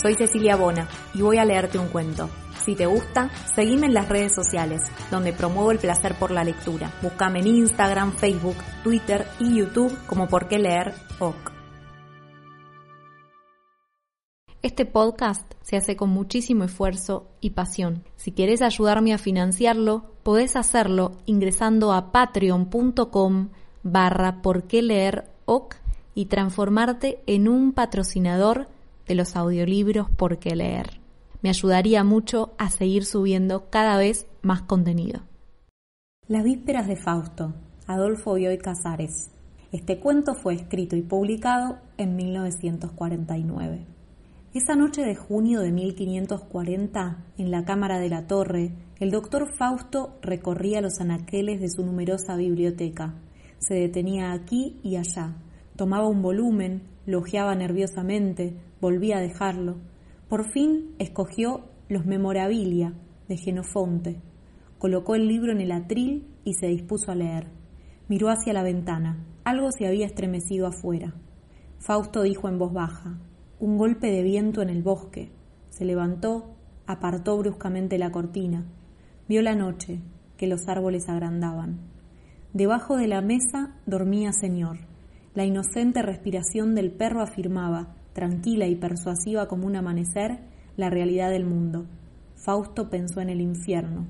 soy Cecilia Bona y voy a leerte un cuento. Si te gusta, seguime en las redes sociales, donde promuevo el placer por la lectura. Búscame en Instagram, Facebook, Twitter y YouTube como Por qué leer OK. Este podcast se hace con muchísimo esfuerzo y pasión. Si quieres ayudarme a financiarlo, podés hacerlo ingresando a patreon.com barra por qué leer OK y transformarte en un patrocinador de los audiolibros por qué leer. Me ayudaría mucho a seguir subiendo cada vez más contenido. Las vísperas de Fausto, Adolfo Bioy Casares. Este cuento fue escrito y publicado en 1949. Esa noche de junio de 1540, en la Cámara de la Torre, el doctor Fausto recorría los anaqueles de su numerosa biblioteca. Se detenía aquí y allá, tomaba un volumen, lo nerviosamente, volvía a dejarlo. Por fin escogió los Memorabilia de Genofonte, colocó el libro en el atril y se dispuso a leer. Miró hacia la ventana. Algo se había estremecido afuera. Fausto dijo en voz baja, un golpe de viento en el bosque. Se levantó, apartó bruscamente la cortina. Vio la noche, que los árboles agrandaban. Debajo de la mesa dormía señor. La inocente respiración del perro afirmaba, tranquila y persuasiva como un amanecer, la realidad del mundo. Fausto pensó en el infierno.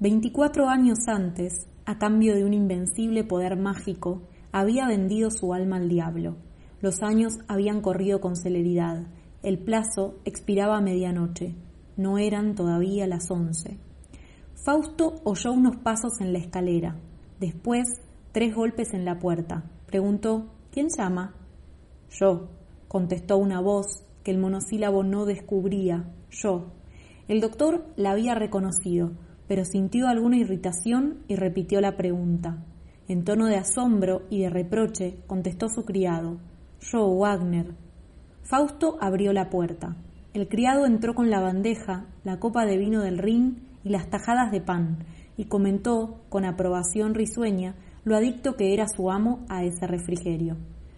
Veinticuatro años antes, a cambio de un invencible poder mágico, había vendido su alma al diablo. Los años habían corrido con celeridad. El plazo expiraba a medianoche. No eran todavía las once. Fausto oyó unos pasos en la escalera. Después, tres golpes en la puerta. Preguntó, ¿quién llama? Yo, contestó una voz que el monosílabo no descubría, yo. El doctor la había reconocido, pero sintió alguna irritación y repitió la pregunta. En tono de asombro y de reproche contestó su criado. Yo, Wagner. Fausto abrió la puerta. El criado entró con la bandeja, la copa de vino del Rin y las tajadas de pan, y comentó, con aprobación risueña, lo adicto que era su amo a ese refrigerio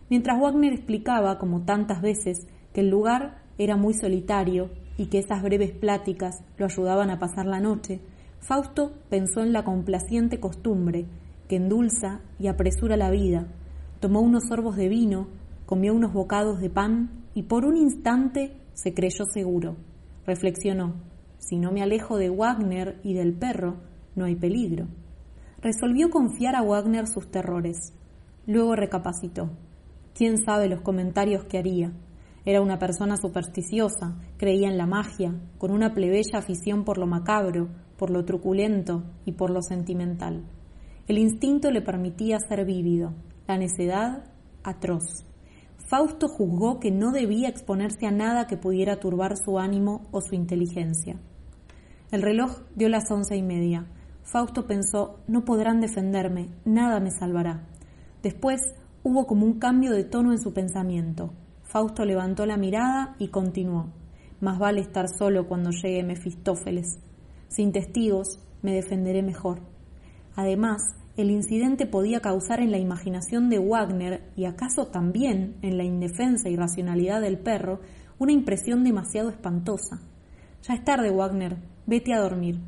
mientras Wagner explicaba, como tantas veces, que el lugar era muy solitario y que esas breves pláticas lo ayudaban a pasar la noche, Fausto pensó en la complaciente costumbre que endulza y apresura la vida, tomó unos sorbos de vino, comió unos bocados de pan y por un instante se creyó seguro. Reflexionó, si no me alejo de Wagner y del perro, no hay peligro. Resolvió confiar a Wagner sus terrores. Luego recapacitó. Quién sabe los comentarios que haría. Era una persona supersticiosa, creía en la magia, con una plebeya afición por lo macabro, por lo truculento y por lo sentimental. El instinto le permitía ser vívido, la necedad atroz. Fausto juzgó que no debía exponerse a nada que pudiera turbar su ánimo o su inteligencia. El reloj dio las once y media. Fausto pensó, no podrán defenderme, nada me salvará. Después Hubo como un cambio de tono en su pensamiento. Fausto levantó la mirada y continuó. Más vale estar solo cuando llegue Mefistófeles. Sin testigos, me defenderé mejor. Además, el incidente podía causar en la imaginación de Wagner, y acaso también en la indefensa y racionalidad del perro, una impresión demasiado espantosa. Ya es tarde, Wagner, vete a dormir.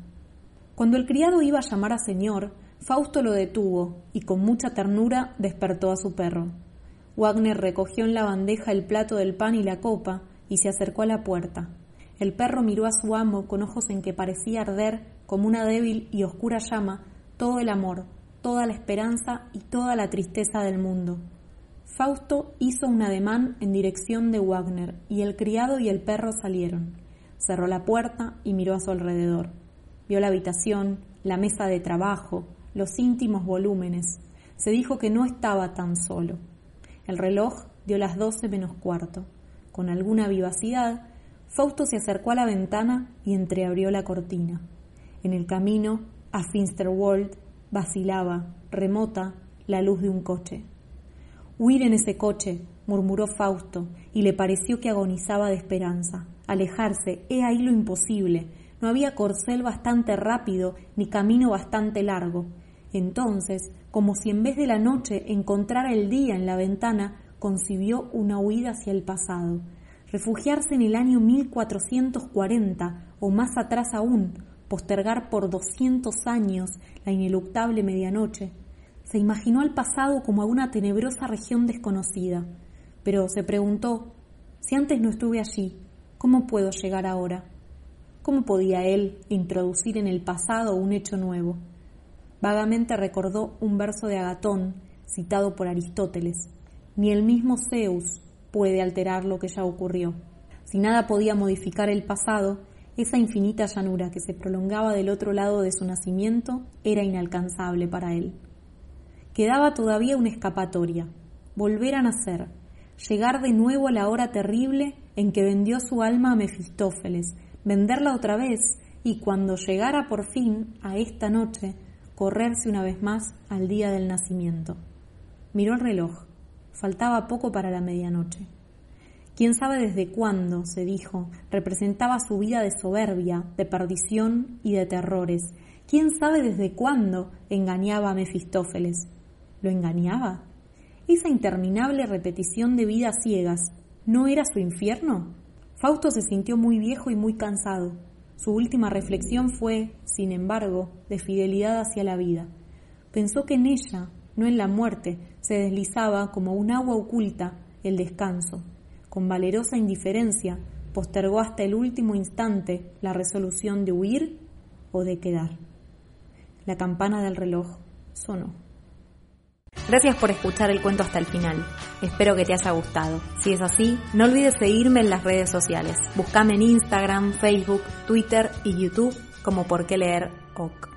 Cuando el criado iba a llamar a señor, Fausto lo detuvo y con mucha ternura despertó a su perro. Wagner recogió en la bandeja el plato del pan y la copa y se acercó a la puerta. El perro miró a su amo con ojos en que parecía arder, como una débil y oscura llama, todo el amor, toda la esperanza y toda la tristeza del mundo. Fausto hizo un ademán en dirección de Wagner y el criado y el perro salieron. Cerró la puerta y miró a su alrededor. Vio la habitación, la mesa de trabajo, los íntimos volúmenes, se dijo que no estaba tan solo. El reloj dio las doce menos cuarto. Con alguna vivacidad, Fausto se acercó a la ventana y entreabrió la cortina. En el camino a Finsterwald vacilaba, remota, la luz de un coche. Huir en ese coche, murmuró Fausto, y le pareció que agonizaba de esperanza. Alejarse, he ahí lo imposible. No había corcel bastante rápido ni camino bastante largo. Entonces, como si en vez de la noche encontrara el día en la ventana, concibió una huida hacia el pasado. Refugiarse en el año 1440 o más atrás aún, postergar por doscientos años la ineluctable medianoche. Se imaginó al pasado como a una tenebrosa región desconocida, pero se preguntó, si antes no estuve allí, ¿cómo puedo llegar ahora? ¿Cómo podía él introducir en el pasado un hecho nuevo? Vagamente recordó un verso de Agatón, citado por Aristóteles. Ni el mismo Zeus puede alterar lo que ya ocurrió. Si nada podía modificar el pasado, esa infinita llanura que se prolongaba del otro lado de su nacimiento era inalcanzable para él. Quedaba todavía una escapatoria, volver a nacer, llegar de nuevo a la hora terrible en que vendió su alma a Mefistófeles, venderla otra vez y cuando llegara por fin a esta noche, correrse una vez más al día del nacimiento. Miró el reloj. Faltaba poco para la medianoche. Quién sabe desde cuándo, se dijo, representaba su vida de soberbia, de perdición y de terrores. Quién sabe desde cuándo engañaba a Mefistófeles. ¿Lo engañaba? Esa interminable repetición de vidas ciegas, ¿no era su infierno? Fausto se sintió muy viejo y muy cansado. Su última reflexión fue, sin embargo, de fidelidad hacia la vida. Pensó que en ella, no en la muerte, se deslizaba como un agua oculta el descanso, con valerosa indiferencia, postergó hasta el último instante la resolución de huir o de quedar. La campana del reloj sonó. Gracias por escuchar el cuento hasta el final. Espero que te haya gustado. Si es así, no olvides seguirme en las redes sociales. Búscame en Instagram, Facebook, Twitter y YouTube como por qué leer OK.